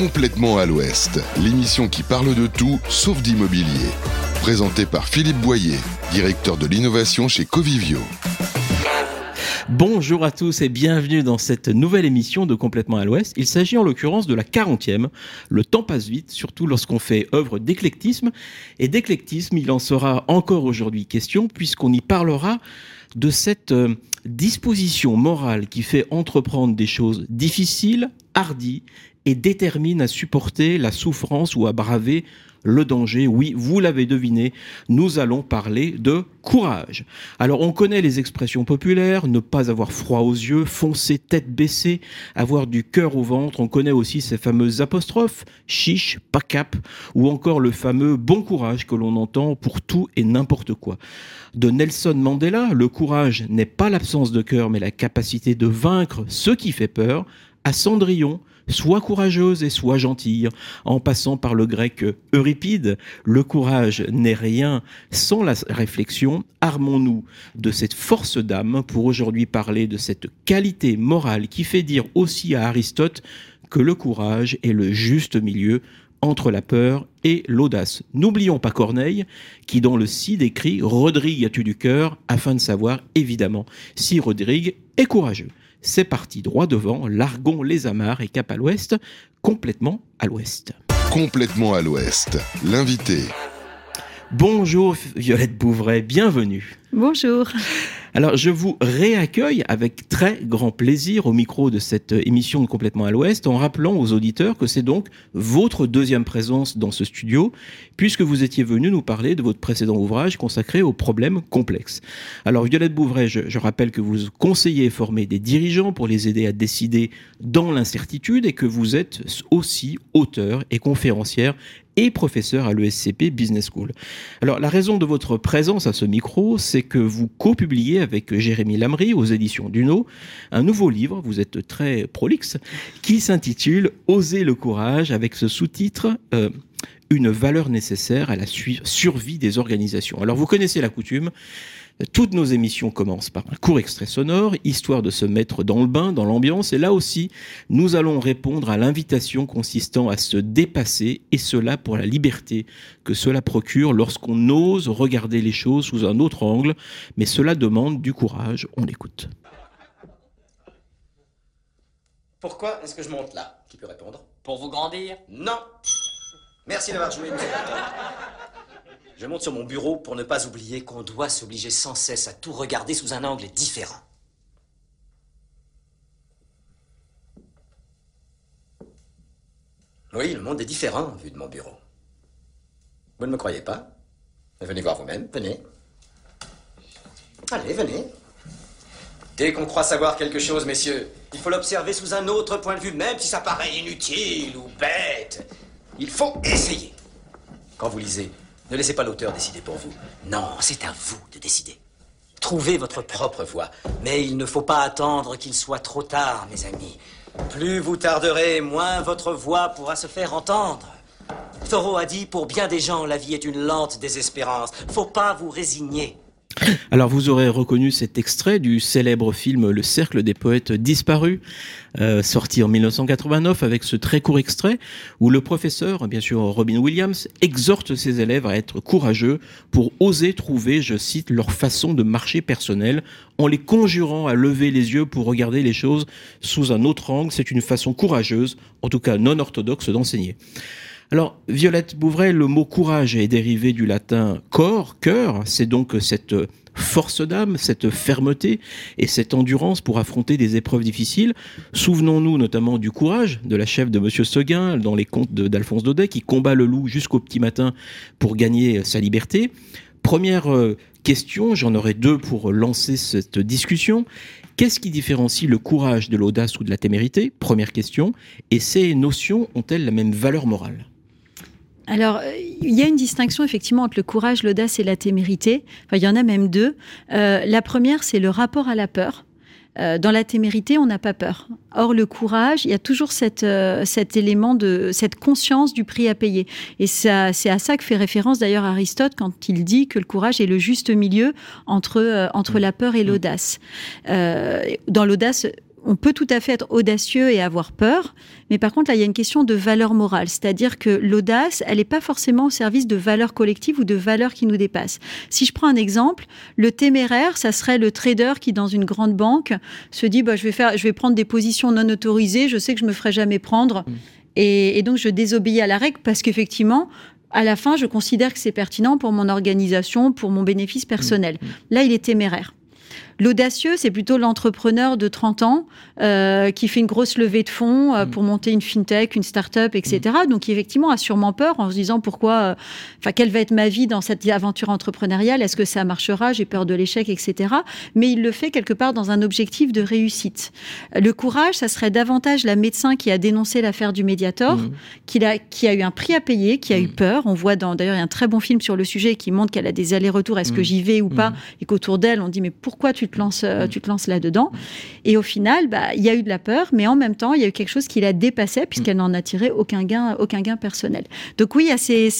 Complètement à l'Ouest, l'émission qui parle de tout sauf d'immobilier. Présentée par Philippe Boyer, directeur de l'innovation chez Covivio. Bonjour à tous et bienvenue dans cette nouvelle émission de Complètement à l'Ouest. Il s'agit en l'occurrence de la 40e. Le temps passe vite, surtout lorsqu'on fait œuvre d'éclectisme. Et d'éclectisme, il en sera encore aujourd'hui question puisqu'on y parlera de cette euh, disposition morale qui fait entreprendre des choses difficiles, hardies et détermine à supporter la souffrance ou à braver le danger. Oui, vous l'avez deviné, nous allons parler de courage. Alors on connaît les expressions populaires, ne pas avoir froid aux yeux, foncer tête baissée, avoir du cœur au ventre. On connaît aussi ces fameuses apostrophes, chiche, pas cap, ou encore le fameux bon courage que l'on entend pour tout et n'importe quoi. De Nelson Mandela, le courage n'est pas l'absence de cœur, mais la capacité de vaincre ce qui fait peur. À Cendrillon, Sois courageuse et sois gentille. En passant par le grec Euripide, le courage n'est rien sans la réflexion. Armons-nous de cette force d'âme pour aujourd'hui parler de cette qualité morale qui fait dire aussi à Aristote que le courage est le juste milieu entre la peur et l'audace. N'oublions pas Corneille, qui dans le Cid écrit Rodrigue as-tu du cœur? afin de savoir évidemment si Rodrigue est courageux. C'est parti droit devant, largon les amarres et cap à l'ouest, complètement à l'ouest. Complètement à l'ouest, l'invité. Bonjour Violette Bouvray, bienvenue. Bonjour. Alors, je vous réaccueille avec très grand plaisir au micro de cette émission de Complètement à l'Ouest en rappelant aux auditeurs que c'est donc votre deuxième présence dans ce studio puisque vous étiez venu nous parler de votre précédent ouvrage consacré aux problèmes complexes. Alors, Violette Bouvray, je, rappelle que vous conseillez et formez des dirigeants pour les aider à décider dans l'incertitude et que vous êtes aussi auteur et conférencière et professeur à l'ESCP Business School. Alors, la raison de votre présence à ce micro, c'est que vous co-publiez avec Jérémy Lamry aux éditions Duno un nouveau livre, vous êtes très prolixe, qui s'intitule Oser le courage avec ce sous-titre euh, Une valeur nécessaire à la survie des organisations. Alors, vous connaissez la coutume. Toutes nos émissions commencent par un court extrait sonore, histoire de se mettre dans le bain, dans l'ambiance. Et là aussi, nous allons répondre à l'invitation consistant à se dépasser, et cela pour la liberté que cela procure lorsqu'on ose regarder les choses sous un autre angle. Mais cela demande du courage. On l'écoute. Pourquoi est-ce que je monte là? Qui peut répondre? Pour vous grandir? Non Merci d'avoir joué. Je monte sur mon bureau pour ne pas oublier qu'on doit s'obliger sans cesse à tout regarder sous un angle différent. Oui, le monde est différent vu de mon bureau. Vous ne me croyez pas? Venez voir vous-même, venez. Allez, venez. Dès qu'on croit savoir quelque chose, messieurs, il faut l'observer sous un autre point de vue, même si ça paraît inutile ou bête. Il faut essayer. Quand vous lisez, ne laissez pas l'auteur décider pour vous. Non, c'est à vous de décider. Trouvez votre propre voie. Mais il ne faut pas attendre qu'il soit trop tard, mes amis. Plus vous tarderez, moins votre voix pourra se faire entendre. Thoreau a dit, pour bien des gens, la vie est une lente désespérance. Faut pas vous résigner. Alors vous aurez reconnu cet extrait du célèbre film Le Cercle des poètes disparus, euh, sorti en 1989 avec ce très court extrait où le professeur, bien sûr Robin Williams, exhorte ses élèves à être courageux pour oser trouver, je cite, leur façon de marcher personnelle en les conjurant à lever les yeux pour regarder les choses sous un autre angle. C'est une façon courageuse, en tout cas non orthodoxe, d'enseigner. Alors, Violette Bouvray, le mot courage est dérivé du latin corps, cœur. C'est donc cette force d'âme, cette fermeté et cette endurance pour affronter des épreuves difficiles. Souvenons-nous notamment du courage de la chef de Monsieur Seguin dans les contes d'Alphonse Daudet qui combat le loup jusqu'au petit matin pour gagner sa liberté. Première euh, question, j'en aurai deux pour lancer cette discussion. Qu'est-ce qui différencie le courage de l'audace ou de la témérité? Première question. Et ces notions ont-elles la même valeur morale? Alors, euh, il y a une distinction effectivement entre le courage, l'audace et la témérité. Enfin, il y en a même deux. Euh, la première, c'est le rapport à la peur. Euh, dans la témérité, on n'a pas peur. Or, le courage, il y a toujours cette, euh, cet élément de cette conscience du prix à payer. Et c'est à ça que fait référence d'ailleurs Aristote quand il dit que le courage est le juste milieu entre, euh, entre la peur et l'audace. dans l'audace, on peut tout à fait être audacieux et avoir peur, mais par contre, là, il y a une question de valeur morale. C'est-à-dire que l'audace, elle n'est pas forcément au service de valeurs collectives ou de valeurs qui nous dépassent. Si je prends un exemple, le téméraire, ça serait le trader qui, dans une grande banque, se dit, bah, je vais faire, je vais prendre des positions non autorisées, je sais que je me ferai jamais prendre. Mmh. Et, et, donc, je désobéis à la règle parce qu'effectivement, à la fin, je considère que c'est pertinent pour mon organisation, pour mon bénéfice personnel. Mmh. Là, il est téméraire. L'audacieux, c'est plutôt l'entrepreneur de 30 ans euh, qui fait une grosse levée de fonds euh, mm. pour monter une fintech, une start-up, etc. Mm. Donc, qui effectivement a sûrement peur en se disant pourquoi, euh, enfin, quelle va être ma vie dans cette aventure entrepreneuriale? Est-ce que ça marchera? J'ai peur de l'échec, etc. Mais il le fait quelque part dans un objectif de réussite. Le courage, ça serait davantage la médecin qui a dénoncé l'affaire du Mediator, mm. qui, a, qui a eu un prix à payer, qui a eu peur. On voit dans, d'ailleurs, il y a un très bon film sur le sujet qui montre qu'elle a des allers-retours. Est-ce que j'y vais ou pas? Et qu'autour d'elle, on dit mais pourquoi tu te lances, euh, tu te lances là-dedans. Et au final, bah, il y a eu de la peur, mais en même temps, il y a eu quelque chose qui la dépassait puisqu'elle n'en a tiré aucun gain, aucun gain personnel. Donc oui, il y a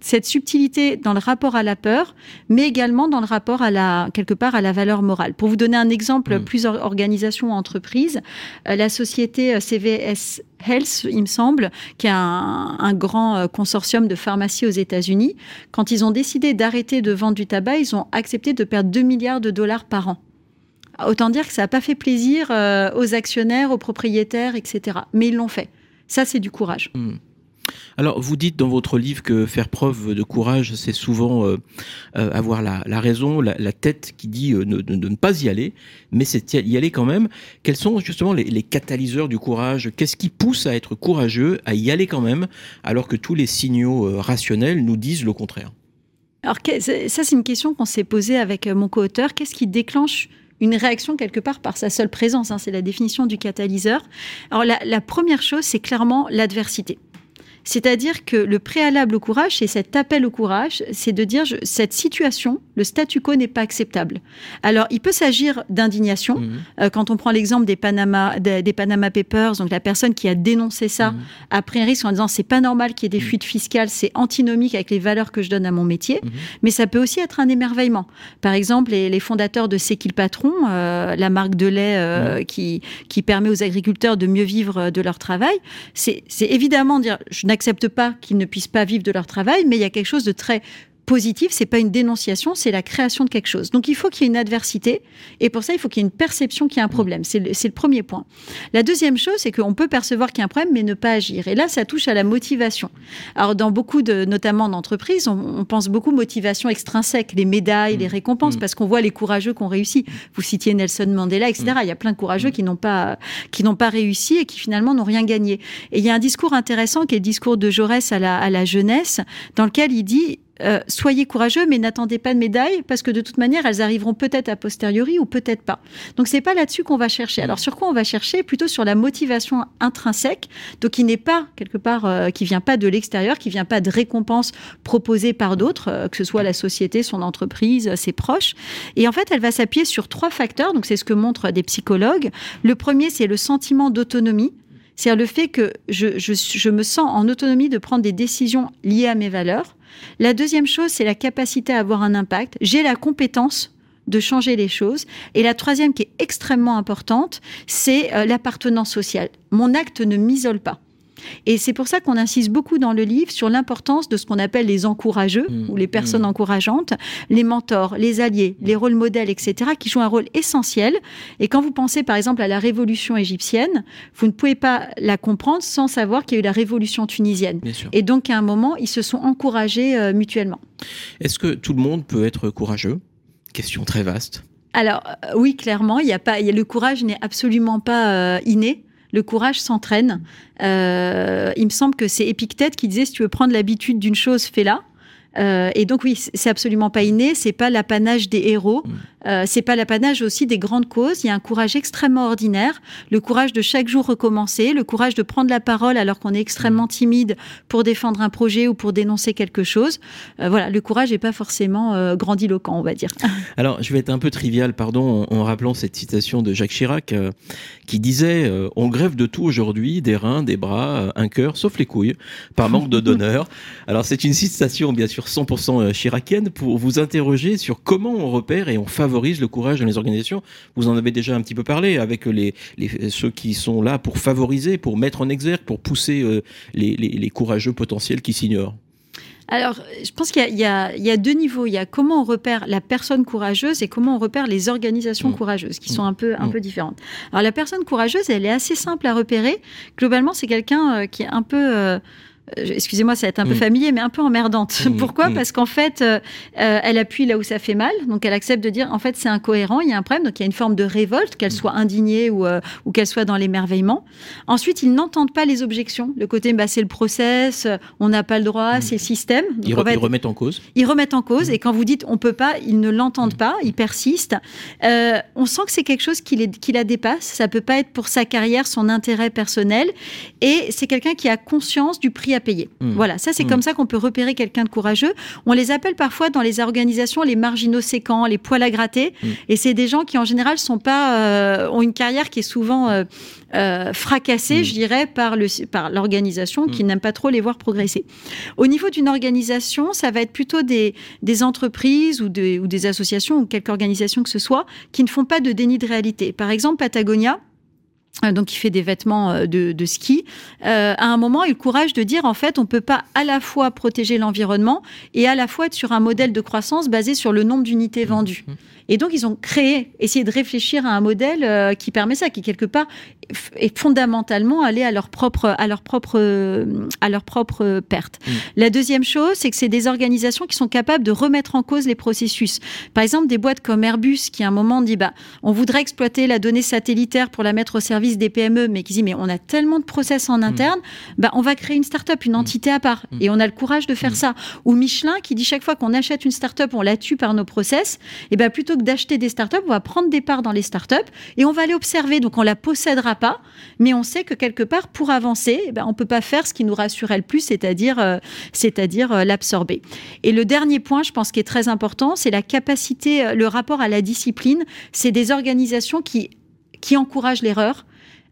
cette subtilité dans le rapport à la peur, mais également dans le rapport à la, quelque part, à la valeur morale. Pour vous donner un exemple, mm. plusieurs organisations ou entreprises, euh, la société euh, CVS Health, il me semble, qui est un, un, grand consortium de pharmacies aux États-Unis. Quand ils ont décidé d'arrêter de vendre du tabac, ils ont accepté de perdre 2 milliards de dollars par an. Autant dire que ça n'a pas fait plaisir euh, aux actionnaires, aux propriétaires, etc. Mais ils l'ont fait. Ça, c'est du courage. Hmm. Alors, vous dites dans votre livre que faire preuve de courage, c'est souvent euh, euh, avoir la, raison, la, tête qui dit de, ne pas y aller, mais c'est y aller quand même. Quels sont justement les, les catalyseurs du courage? Qu'est-ce qui pousse à être courageux, à y aller quand même, alors que tous les signaux rationnels nous disent le contraire? Alors, ça, c'est une question qu'on s'est posée avec mon co-auteur. Qu'est-ce qui déclenche une réaction quelque part par sa seule présence. Hein, c'est la définition du catalyseur. Alors la première chose, c'est clairement l'adversité. C'est-à-dire que le préalable au courage, c'est cet appel au courage, c'est de dire cette situation, le statu quo n'est pas acceptable. Alors, il peut s'agir d'indignation. Mhm. Euh, quand on prend l'exemple des Panama, des, Panama Papers, donc la personne qui a dénoncé ça mhm. a pris un risque en disant c'est pas normal qu'il y ait des mhm. fuites fiscales, c'est antinomique avec les valeurs que je donne à mon métier. Mais ça peut aussi être un émerveillement. Par exemple, les, fondateurs de C'est qui le patron, euh, la marque de lait euh, qui, qui permet aux agriculteurs de mieux vivre de leur travail, c'est évidemment dire je n'acceptent pas qu'ils ne puissent pas vivre de leur travail, mais il y a quelque chose de très positif, c'est pas une dénonciation, c'est la création de quelque chose. Donc il faut qu'il y ait une adversité, et pour ça il faut qu'il y ait une perception qu'il y a un problème. C'est le, premier point. La deuxième chose, c'est qu'on peut percevoir qu'il y a un problème, mais ne pas agir. Et là, ça touche à la motivation. Alors dans beaucoup de, notamment d'entreprises, on, pense beaucoup motivation extrinsèque, les médailles, les mmh. récompenses, mmh. parce qu'on voit les courageux qui ont réussi. Vous citiez Nelson Mandela, etc. Mmh. Il y a plein de courageux qui n'ont pas qui n'ont pas réussi et qui finalement n'ont rien gagné. Et il y a un discours intéressant qui est le discours de Jaurès à la, à la jeunesse, dans lequel il dit euh, soyez courageux, mais n'attendez pas de médailles parce que de toute manière, elles arriveront peut-être a posteriori ou peut-être pas. Donc c'est pas là-dessus qu'on va chercher. Alors sur quoi on va chercher? Plutôt sur la motivation intrinsèque, donc qui n'est pas quelque part, euh, qui vient pas de l'extérieur, qui vient pas de récompenses proposées par d'autres, euh, que ce soit la société, son entreprise, ses proches. Et en fait, elle va s'appuyer sur trois facteurs. Donc c'est ce que montrent des psychologues. Le premier, c'est le sentiment d'autonomie. C'est-à-dire le fait que je, je, me sens en autonomie de prendre des décisions liées à mes valeurs. La deuxième chose, c'est la capacité à avoir un impact. J'ai la compétence de changer les choses. Et la troisième, qui est extrêmement importante, c'est euh, l'appartenance sociale. Mon acte ne m'isole pas. Et c'est pour ça qu'on insiste beaucoup dans le livre sur l'importance de ce qu'on appelle les encourageux mmh. ou les personnes mmh. encourageantes, les mentors, les alliés, les rôles modèles, etc., qui jouent un rôle essentiel. Et quand vous pensez par exemple à la révolution égyptienne, vous ne pouvez pas la comprendre sans savoir qu'il y a eu la révolution tunisienne. Et donc à un moment, ils se sont encouragés euh, mutuellement. Est-ce que tout le monde peut être courageux? Question très vaste. Alors euh, oui, clairement, il y a pas, y a, le courage n'est absolument pas euh, inné. Le courage s'entraîne. Euh, il me semble que c'est Épictète qui disait si tu veux prendre l'habitude d'une chose, fais-la. Euh, et donc oui, c'est absolument pas inné, c'est pas l'apanage des héros, mm. Euh, c'est pas l'apanage aussi des grandes causes. Il y a un courage extrêmement ordinaire, le courage de chaque jour recommencer, le courage de prendre la parole alors qu'on est extrêmement mm. timide pour défendre un projet ou pour dénoncer quelque chose. Euh, voilà, le courage n'est pas forcément grandiloquent, on va dire. Alors, je vais être un peu trivial, pardon, en, rappelant cette citation de Jacques Chirac qui disait "On grève de tout aujourd'hui, des reins, des bras, un cœur, sauf les couilles, par manque de donneur." Alors, c'est une citation bien sûr 100% euh, chiracienne pour vous interroger sur comment on repère et on favorise favorise le courage dans les organisations Vous en avez déjà un petit peu parlé avec les, ceux qui sont là pour favoriser, pour mettre en exergue, pour pousser euh, les, les courageux potentiels qui s'ignorent. Alors, je pense qu'il y, a deux niveaux. Il y a comment on repère la personne courageuse et comment on repère les organisations mmh. courageuses, qui sont un peu, un mmh. peu différentes. Alors, la personne courageuse, elle est assez simple à repérer. Globalement, c'est quelqu'un euh, qui est un peu... Euh, excusez-moi, ça va être un peu mm. familier, mais un peu emmerdante. Mm. Pourquoi mm. Parce qu'en fait, euh, euh, elle appuie là où ça fait mal, donc elle accepte de dire, en fait, c'est incohérent, il y a un problème, donc il y a une forme de révolte, qu'elle soit indignée ou, ou qu'elle soit dans l'émerveillement. Ensuite, ils n'entendent pas les objections. Le côté, bah, c'est le process, on n'a pas le droit, c'est le système. ils, remettent en cause. Ils remettent en cause, et quand vous dites on peut pas, ils ne l'entendent pas, ils persistent. on sent que c'est quelque chose qui, les, qui la dépasse. Ça peut pas être pour sa carrière, son intérêt personnel, et c'est quelqu'un qui a conscience du prix à payer. Hmm. Voilà, ça c'est hmm. comme ça qu'on peut repérer quelqu'un de courageux. On les appelle parfois dans les organisations les marginaux séquents, les poils à gratter, hmm. et c'est des gens qui en général sont pas euh, ont une carrière qui est souvent euh, euh, fracassée, je dirais, par le par l'organisation qui n'aime pas trop les voir progresser. Au niveau d'une organisation, ça va être plutôt des, des entreprises ou des, ou des associations ou quelque organisation que ce soit qui ne font pas de déni de réalité. Par exemple, Patagonia donc il fait des vêtements euh, de, ski, euh, à un moment a eu le courage de dire en fait on peut pas à la fois protéger l'environnement et à la fois être sur un modèle de croissance basé sur le nombre d'unités mmh. vendues. Et donc, ils ont créé, essayé de réfléchir à un modèle euh, qui permet ça, qui quelque part est fondamentalement aller à leur propre, à leur propre, à leur propre perte. Mm. La deuxième chose, c'est que c'est des organisations qui sont capables de remettre en cause les processus. Par exemple, des boîtes comme Airbus qui à un moment dit, bah, on voudrait exploiter la donnée satellitaire pour la mettre au service des PME, mais qui dit, mais on a tellement de process en mm. interne, bah, on va créer une start-up, une mm. entité à part. Et on a le courage de faire ça. Ou Michelin qui dit chaque fois qu'on achète une start-up, on la tue par nos process. Et ben plutôt d'acheter des startups, on va prendre des parts dans les startups et on va aller observer. Donc on la possédera pas, mais on sait que quelque part, pour avancer, eh ben, on peut pas faire ce qui nous rassurait le plus, c'est-à-dire, euh, euh, l'absorber. Et le dernier point, je pense, qui est très important, c'est la capacité, euh, le rapport à la discipline. C'est des organisations qui qui encouragent l'erreur,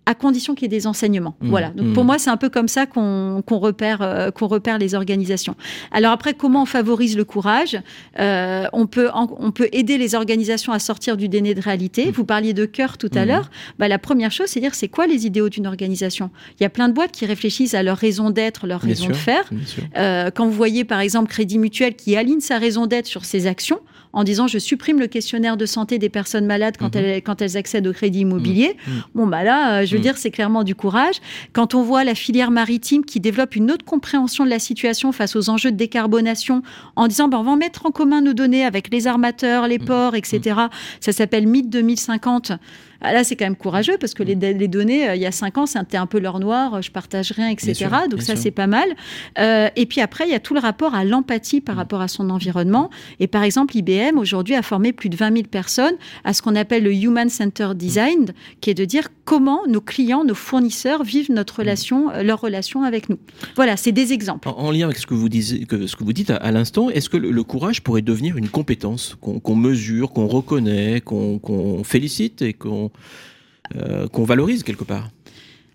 à condition qu'il y ait des enseignements. Mmh. voilà. Donc pour mmh. moi, c'est un peu comme ça qu'on repère, euh, qu'on repère les organisations. Alors après, comment on favorise le courage? Euh, on, peut on peut aider les organisations à sortir du déni de réalité. Mmh. Vous parliez de cœur tout à l'heure. Bah, la première chose, c'est dire c'est quoi les idéaux d'une organisation? Il y a plein de boîtes qui réfléchissent à leur raison d'être, leur raison de faire. Euh, quand vous voyez par exemple Crédit Mutuel qui aligne sa raison d'être sur ses actions, en disant je supprime le questionnaire de santé des personnes malades quand, elles, quand elles accèdent au crédit immobilier. Bon, bah là, je veux dire, c'est clairement du courage. Quand on voit la filière maritime qui développe une autre compréhension de la situation face aux enjeux de décarbonation en disant ben, on va mettre en commun nos données avec les armateurs, les ports, etc. Ça s'appelle Mythe 2050. Ah, là, c'est quand même courageux parce que les, mm. données, euh, il y a cinq ans, c'était un peu l'or noir, je partage rien, etc. Donc ça, c'est pas mal. Euh, et puis après, il y a tout le rapport à l'empathie par mm. rapport à son environnement. Et par exemple, IBM aujourd'hui a formé plus de 20 000 personnes à ce qu'on appelle le Human Center Design, qui est de dire comment nos clients, nos fournisseurs vivent notre mm. relation, euh, leur relation avec nous. Voilà, c'est des exemples. En, lien avec ce que vous, disiez, que, ce que vous dites à, l'instant, est-ce que le, courage pourrait devenir une compétence qu'on mesure, qu'on reconnaît, qu'on félicite et qu'on euh, qu'on valorise quelque part.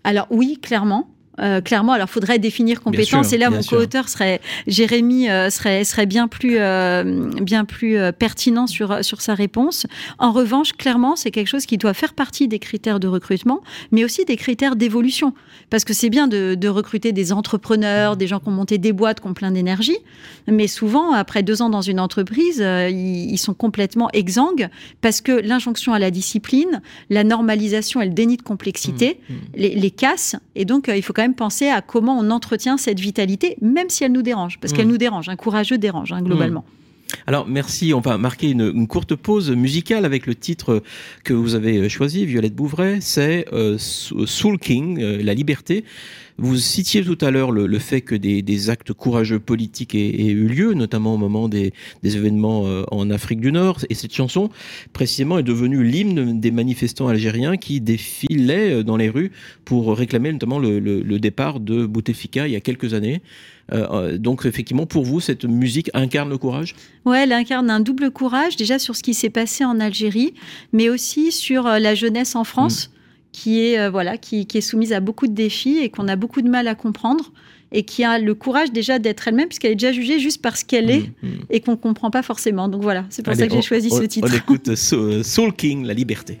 Alors oui, clairement. Euh, clairement, alors faudrait définir compétence. et là, mon co-auteur serait Jérémy euh, serait serait bien plus bien plus pertinent sur sur sa réponse. En revanche, clairement, c'est quelque chose qui doit faire partie des critères de recrutement, mais aussi des critères d'évolution. Parce que c'est bien de, de, recruter des entrepreneurs, des gens qui ont monté des boîtes, qui ont plein d'énergie, mais souvent, après deux ans dans une entreprise, ils, ils, sont complètement exsangues parce que l'injonction à la discipline, la normalisation et le déni de complexité mmh, mmh. Les, les, cassent. Et donc, il faut quand même penser à comment on entretient cette vitalité, même si elle nous dérange, parce qu'elle mmh. nous dérange. Un courageux dérange, hein, globalement. Alors merci, on va marquer une, courte pause musicale avec le titre que vous avez choisi, Violette Bouvray, c'est euh, Soul King, euh, la liberté. Vous citiez tout à l'heure le, fait que des, actes courageux politiques aient, eu lieu, notamment au moment des, événements euh, en Afrique du Nord. Et cette chanson, précisément, est devenue l'hymne des manifestants algériens qui défilaient euh, dans les rues pour réclamer notamment le, départ de Bouteflika il y a quelques années. Euh, donc effectivement, pour vous, cette musique incarne le courage? Ouais, elle incarne un double courage, déjà sur ce qui s'est passé en Algérie, mais aussi sur la jeunesse en France. Mmh qui est, voilà, qui, qui est soumise à beaucoup de défis et qu'on a beaucoup de mal à comprendre et qui a le courage déjà d'être elle-même, puisqu'elle est déjà jugée juste parce qu'elle est Mm, mm. et qu'on ne comprend pas forcément. Donc voilà, c'est pour Allez, ça que j'ai choisi on- ce titre. On écoute Soul King, la liberté.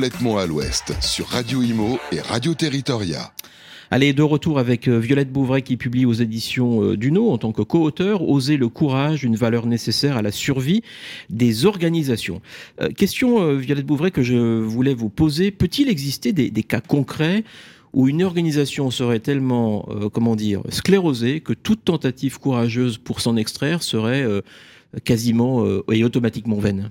Complètement à l'ouest sur Radio Imo et Radio Territoria. Allez, de retour avec euh, Violette Bouvray qui publie aux éditions euh, Duno en tant que co-auteur Oser le courage, une valeur nécessaire à la survie des organisations. Euh, question, Violette Bouvray, que je voulais vous poser. Peut-il exister des, cas concrets où une organisation serait tellement, comment dire, sclérosée que toute tentative courageuse pour s'en extraire serait quasiment et automatiquement vaine?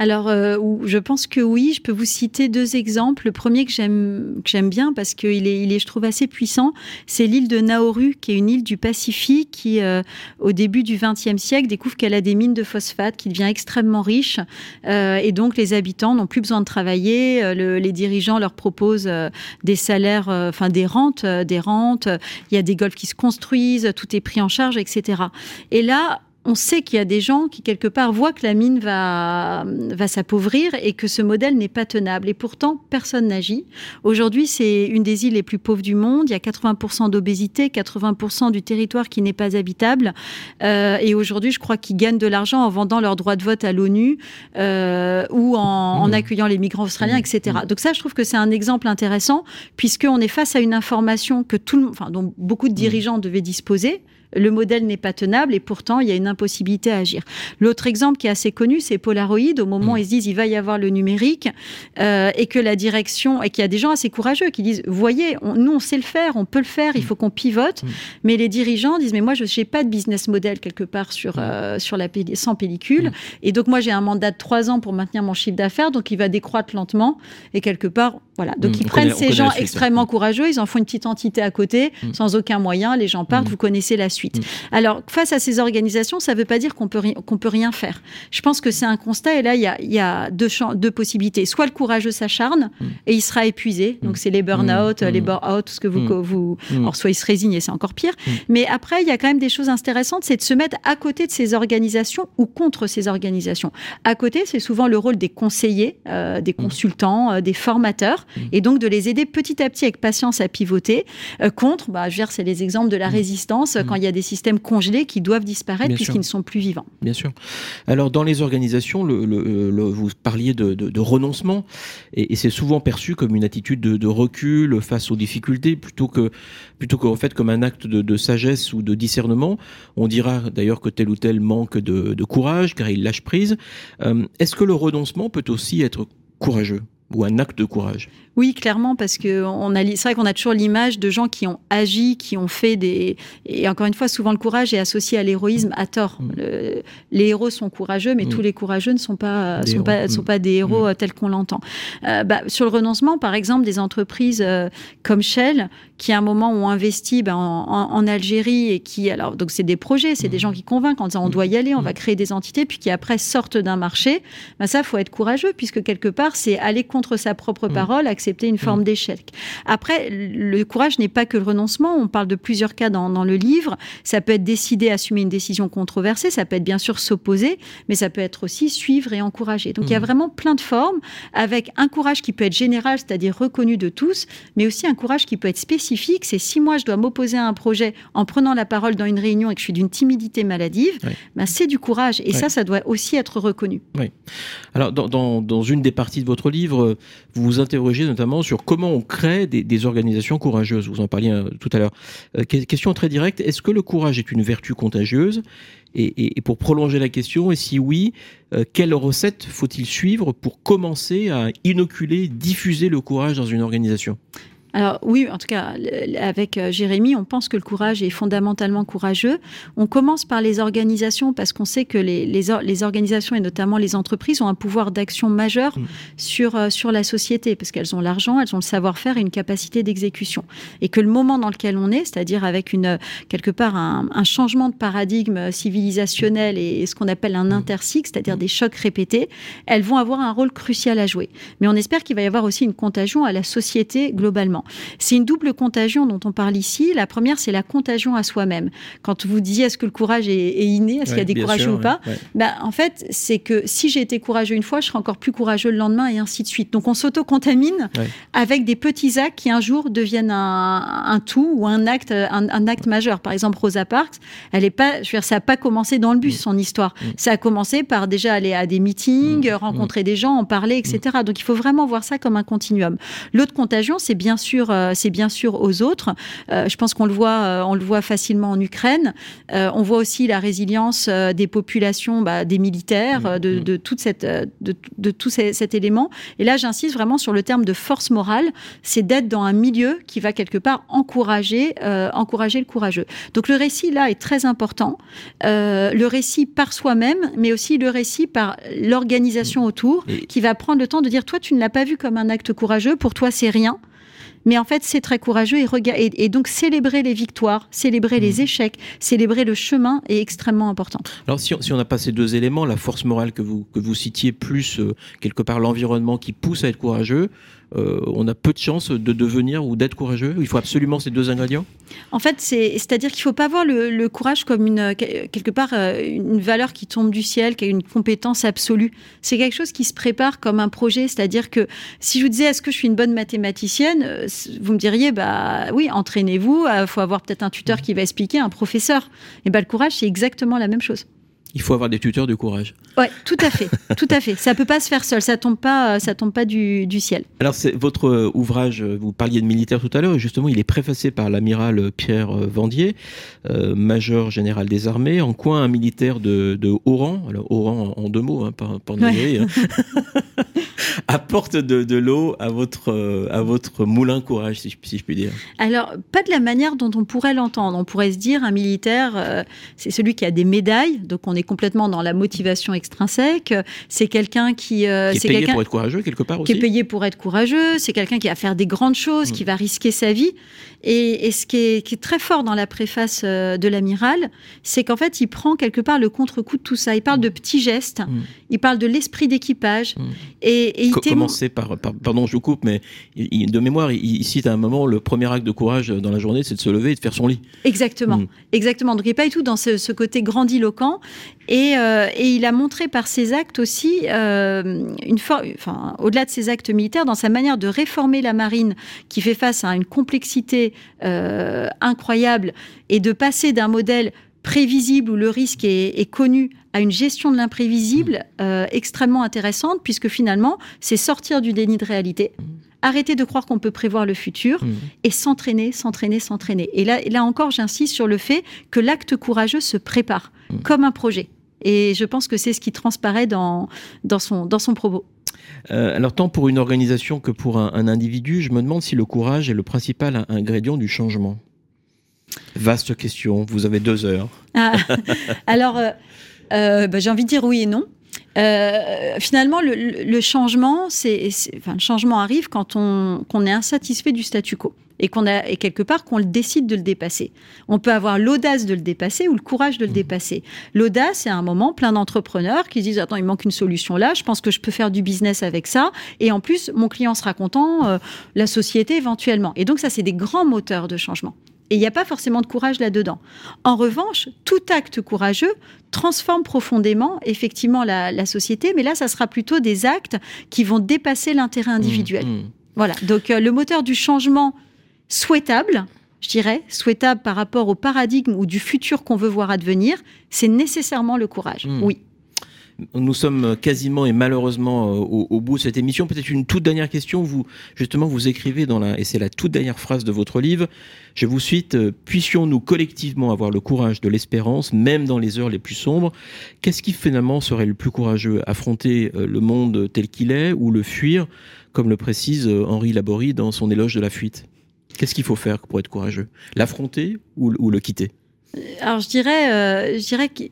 Alors, euh, je pense que oui. Je peux vous citer deux exemples. Le premier que j'aime que j'aime bien parce qu'il est, il est, je trouve, assez puissant, c'est l'île de Nauru, qui est une île du Pacifique qui, euh, au début du XXe siècle, découvre qu'elle a des mines de phosphate, qui devient extrêmement riche, Euh, et donc les habitants n'ont plus besoin de travailler. Euh, le- les dirigeants leur proposent euh, des salaires, euh, enfin des rentes, des rentes. Il y a des golfs qui se construisent, tout est pris en charge, etc. Et là, on sait qu'il y a des gens qui, quelque part, voient que la mine va, va s'appauvrir et que ce modèle n'est pas tenable. Et pourtant, personne n'agit. Aujourd'hui, c'est une des îles les plus pauvres du monde. Il y a 80% d'obésité, 80% du territoire qui n'est pas habitable. Euh, et aujourd'hui, je crois qu'ils gagnent de l'argent en vendant leur droit de vote à l'ONU euh, ou en, en Mmh. accueillant les migrants australiens, Mmh. etc. Donc ça, je trouve que c'est un exemple intéressant puisqu'on est face à une information que tout le, enfin, dont beaucoup de dirigeants devaient disposer. Le modèle n'est pas tenable et pourtant il y a une impossibilité à agir. L'autre exemple qui est assez connu, c'est Polaroid. Au moment où Mm. ils se disent il va y avoir le numérique euh, et que la direction et qu'il y a des gens assez courageux qui disent voyez, on- nous on sait le faire, on peut le faire, il faut qu'on pivote. Mm. Mais les dirigeants disent mais moi je n'ai pas de business model quelque part sur Mm. euh, sur la sans pellicule Mm. et donc moi j'ai un mandat de trois ans pour maintenir mon chiffre d'affaires donc il va décroître lentement et quelque part voilà donc Mm. ils On prennent connaît- ces gens extrêmement courageux, ils en font une petite entité à côté Mm. sans aucun moyen, les gens partent, Mm. vous connaissez la suite. Mm. Alors face à ces organisations, ça ne veut pas dire qu'on peut ri- peut rien faire. Je pense que c'est un constat et là il y a, il y a deux, deux possibilités. Soit le courageux s'acharne Mm. et il sera épuisé, donc Mm. c'est les burn-out, les bore-out, tout ce que vous, vous alors soit il se résigne et c'est encore pire. Mais après, il y a quand même des choses intéressantes, c'est de se mettre à côté de ces organisations ou contre ces organisations. À côté, c'est souvent le rôle des conseillers, euh, des consultants, euh, des formateurs, et donc de les aider petit à petit avec patience à pivoter euh, contre. Bah, je veux dire, c'est les exemples de la résistance quand il y a des systèmes congelés qui doivent disparaître puisqu'ils ne sont plus vivants. Bien sûr. Alors, dans les organisations, le, le- le- vous parliez de, de- de renoncement, et, et c'est souvent perçu comme une attitude de, de recul face aux difficultés, plutôt que plutôt qu'en fait comme un acte de, sagesse ou de discernement. On dira d'ailleurs que tel ou tel manque de, de courage, car il lâche prise. Euh, Est-ce que le renoncement peut aussi être courageux? Ou un acte de courage oui, clairement, parce que on a, c'est vrai qu'on a toujours l'image de gens qui ont agi, qui ont fait des. Et encore une fois, souvent le courage est associé à l'héroïsme à tort. Mm. les héros sont courageux, mais mm. tous les courageux ne sont pas, sont pas, sont pas des héros mm. tels qu'on l'entend. Euh, bah, sur le renoncement, par exemple, des entreprises euh, comme Shell, qui à un moment ont investi bah, en, Algérie et qui, alors, donc c'est des projets, c'est des gens qui convainquent en disant on doit y aller, on va créer des entités, puis qui après sortent d'un marché. Bah, ça, faut être courageux, puisque quelque part, c'est aller contre sa propre parole, accepter une forme mm. d'échec. Après, le courage n'est pas que le renoncement. On parle de plusieurs cas dans, dans, le livre. Ça peut être décider, assumer une décision controversée. Ça peut être bien sûr s'opposer, mais ça peut être aussi suivre et encourager. Donc il y a mm. vraiment plein de formes avec un courage qui peut être général, c'est-à-dire reconnu de tous, mais aussi un courage qui peut être spécifique. C'est si moi je dois m'opposer à un projet en prenant la parole dans une réunion et que je suis d'une timidité maladive, ben, c'est du courage. Et ça, ça doit aussi être reconnu. Oui. Alors dans, dans, dans, une des parties de votre livre, vous vous interrogez notamment sur comment on crée des, organisations courageuses. Vous en parliez euh, tout à l'heure. Euh, question très directe, est-ce que le courage est une vertu contagieuse? Et, pour prolonger la question, et si oui, euh, quelle recette faut-il suivre pour commencer à inoculer, diffuser le courage dans une organisation? Alors oui, en tout cas, avec euh, Jérémy, on pense que le courage est fondamentalement courageux. On commence par les organisations parce qu'on sait que les, les, organisations et notamment les entreprises ont un pouvoir d'action majeur mm. sur, euh, sur la société parce qu'elles ont l'argent, elles ont le savoir-faire et une capacité d'exécution. Et que le moment dans lequel on est, c'est-à-dire avec une, quelque part un, changement de paradigme civilisationnel et, ce qu'on appelle un mm. intercycle, c'est-à-dire mm. des chocs répétés, elles vont avoir un rôle crucial à jouer. Mais on espère qu'il va y avoir aussi une contagion à la société globalement. C'est une double contagion dont on parle ici. La première, c'est la contagion à soi-même. Quand vous disiez est-ce que le courage est, inné, est-ce qu'il y a des courageux ou pas, bah, en fait, c'est que si j'ai été courageux une fois, je serai encore plus courageux le lendemain et ainsi de suite. Donc on s'auto-contamine avec des petits actes qui un jour deviennent un, tout ou un acte, un, acte majeur. Par exemple, Rosa Parks, elle est pas, je veux dire, ça n'a pas commencé dans le bus, mm. son histoire. Mm. Ça a commencé par déjà aller à des meetings, mm. rencontrer des gens, en parler, etc. Donc il faut vraiment voir ça comme un continuum. L'autre contagion, c'est bien sûr euh, c'est bien sûr aux autres. Euh, je pense qu'on le voit, euh, on le voit facilement en Ukraine. on voit aussi la résilience des populations, bah, des militaires, de, mmh. de, toute cette, de, de tout cet élément. Et là, j'insiste vraiment sur le terme de force morale. C'est d'être dans un milieu qui va quelque part encourager, encourager le courageux. Donc le récit là est très important. le récit par soi-même, mais aussi le récit par l'organisation autour, qui va prendre le temps de dire toi tu ne l'as pas vu comme un acte courageux, pour toi c'est rien. Mais en fait, c'est très courageux et, et, donc célébrer les victoires, célébrer les mmh. échecs, célébrer le chemin est extrêmement important. Alors si on, si on a pas ces deux éléments, la force morale que vous, que vous citiez, plus euh, quelque part l'environnement qui pousse à être courageux, euh, on a peu de chances de devenir ou d'être courageux? Il faut absolument ces deux ingrédients? En fait, c'est-à-dire qu'il ne faut pas voir le, courage comme une, quelque part euh, une valeur qui tombe du ciel, qui a une compétence absolue. C'est quelque chose qui se prépare comme un projet. C'est-à-dire que si je vous disais est-ce que je suis une bonne mathématicienne, euh, vous me diriez bah oui, entraînez-vous, il faut avoir peut-être un tuteur qui va expliquer, un professeur. Et ben le courage, c'est exactement la même chose. Il faut avoir des tuteurs de courage. Oui, tout à fait, tout à fait. Ça peut pas se faire seul, ça tombe pas, euh, ça tombe pas du, ciel. Alors votre euh, ouvrage, euh, vous parliez de militaire tout à l'heure, et justement il est préfacé par l'amiral Pierre Vendier, major général des armées, en quoi un militaire de, haut rang, alors haut rang en, deux mots, hein, pas, pas hein, apporte de, l'eau à votre, à votre moulin courage, si je, si je, puis dire. Alors pas de la manière dont on pourrait l'entendre. On pourrait se dire un militaire, c'est celui qui a des médailles, donc on est complètement dans la motivation extrinsèque. C'est quelqu'un qui, euh, qui est payé pour être courageux quelque part aussi. Qui est payé pour être courageux. C'est quelqu'un qui va faire des grandes choses, qui mm. va risquer sa vie. Et, ce qui est, très fort dans la préface euh, de l'amiral, c'est qu'en fait, il prend quelque part le contre-coup de tout ça. Il parle de petits gestes, mm. il parle de l'esprit d'équipage. Mm. Et, il commencer par, pardon, je vous coupe, mais de mémoire, il, cite à un moment le premier acte de courage dans la journée, c'est de se lever et de faire son lit. Exactement, exactement. Donc il n'est pas du tout dans ce, ce côté grandiloquent. Euh, et, il a montré par ses actes aussi, euh, une enfin, au-delà de ses actes militaires, dans sa manière de réformer la marine qui fait face à une complexité euh, incroyable et de passer d'un modèle prévisible où le risque est, connu à une gestion de l'imprévisible mmh. extrêmement intéressante puisque finalement c'est sortir du déni de réalité. Mmh. Arrêter de croire qu'on peut prévoir le futur mmh. et s'entraîner, s'entraîner, s'entraîner. Et là, là encore, j'insiste sur le fait que l'acte courageux se prépare comme un projet. Et je pense que c'est ce qui transparaît dans, dans, son, dans son propos. Euh, alors tant pour une organisation que pour un, un individu, je me demande si le courage est le principal ingrédient du changement. Vaste question, vous avez deux heures. Ah, alors, euh, euh, bah, j'ai envie de dire oui et non. Euh, finalement, le, le changement, c'est, enfin, le changement arrive quand on, qu'on est insatisfait du statu quo et qu'on a et quelque part qu'on le décide de le dépasser. On peut avoir l'audace de le dépasser ou le courage de le dépasser. L'audace, c'est un moment plein d'entrepreneurs qui se disent attends, il manque une solution là, je pense que je peux faire du business avec ça et en plus mon client sera content, euh, la société éventuellement. Et donc ça, c'est des grands moteurs de changement. Et il n'y a pas forcément de courage là-dedans. En revanche, tout acte courageux transforme profondément effectivement la, la société, mais là, ça sera plutôt des actes qui vont dépasser l'intérêt individuel. Mmh, mmh. Voilà, donc euh, le moteur du changement souhaitable, je dirais, souhaitable par rapport au paradigme ou du futur qu'on veut voir advenir, c'est nécessairement le courage. Mm. Oui. Nous sommes quasiment et malheureusement euh, au, bout de cette émission. Peut-être une toute dernière question. Vous, justement, vous écrivez dans la, et c'est la toute dernière phrase de votre livre. Je vous cite, euh, puissions-nous collectivement avoir le courage de l'espérance, même dans les heures les plus sombres. Qu'est-ce qui finalement serait le plus courageux? Affronter euh, le monde tel qu'il est ou le fuir, comme le précise Henri Laborie dans son éloge de la fuite? Qu'est-ce qu'il faut faire pour être courageux? L'affronter ou le quitter? Alors je dirais, euh, je dirais que,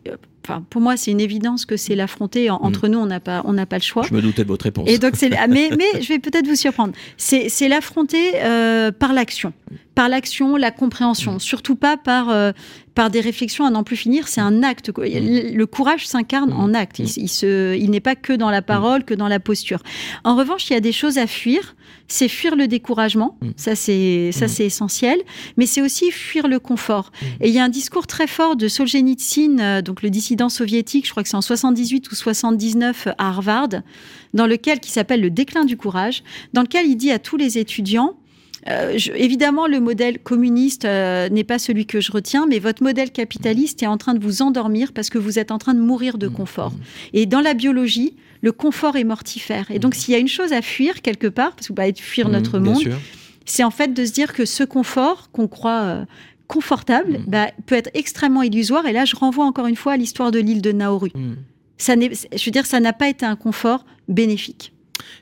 enfin, pour moi, c'est une évidence que c'est l'affronter. En- Entre nous, on n'a pas, on n'a pas le choix. Je me doutais de votre réponse. Et donc c'est ah, mais mais je vais peut-être vous surprendre. C'est c'est l'affronter euh, par l'action, par l'action, la compréhension, surtout pas par euh, par des réflexions à n'en plus finir. C'est un acte. quoi. Le, courage s'incarne en acte. Il, il se il n'est pas que dans la parole, que dans la posture. En revanche, il y a des choses à fuir. C'est fuir le découragement. Ça c'est ça c'est essentiel. Mais c'est aussi fuir le confort. Et il y a un discours très fort de Solzhenitsyn, euh, donc le dissident soviétique. Je crois que c'est en 78 ou 79 à Harvard dans lequel qui s'appelle le déclin du courage, dans lequel il dit à tous les étudiants euh, je- évidemment, le modèle communiste euh, n'est pas celui que je retiens, mais votre modèle capitaliste est en train de vous endormir parce que vous êtes en train de mourir de confort. Et dans la biologie, le confort est mortifère. Et donc, s'il y a une chose à fuir quelque part, parce que vous être fuir notre Mmh, monde, c'est en fait de se dire que ce confort qu'on croit euh, confortable Mmh. bah, peut être extrêmement illusoire. Et là, je renvoie encore une fois à l'histoire de l'île de Nauru. Mmh. Ça je veux dire, ça n'a pas été un confort bénéfique.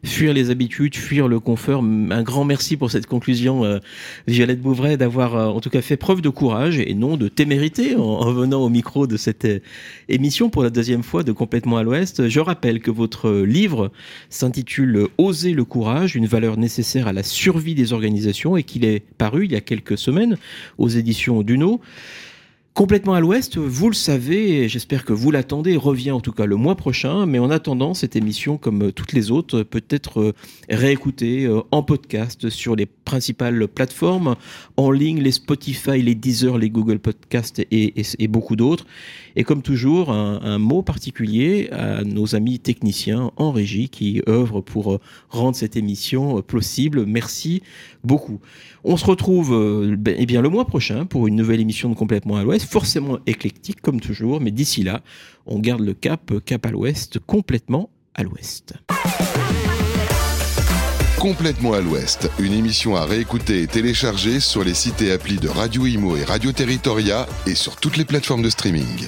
Fuir les habitudes, fuir le confort. Un grand merci pour cette conclusion, euh, Violette Bouvray, d'avoir euh, en tout cas fait preuve de courage et non de témérité en, en venant au micro de cette euh, émission pour la deuxième fois de Complètement à l'Ouest. Je rappelle que votre livre s'intitule Oser le courage, une valeur nécessaire à la survie des organisations et qu'il est paru il y a quelques semaines aux éditions Duno. Complètement à l'ouest, vous le savez, et j'espère que vous l'attendez, revient en tout cas le mois prochain, mais en attendant, cette émission, comme toutes les autres, peut être euh, réécoutée euh, en podcast sur les principales plateformes, en ligne, les Spotify, les Deezer, les Google Podcasts et, beaucoup d'autres. Et comme toujours, un, un mot particulier à nos amis techniciens en régie qui œuvrent pour rendre cette émission possible. Merci beaucoup. On se retrouve euh, ben, eh bien, le mois prochain pour une nouvelle émission de Complètement à l'Ouest, forcément éclectique comme toujours, mais d'ici là, on garde le cap, cap à l'Ouest, complètement à l'Ouest. Complètement à l'Ouest, une émission à réécouter et télécharger sur les sites et applis de Radio Imo et Radio Territoria et sur toutes les plateformes de streaming.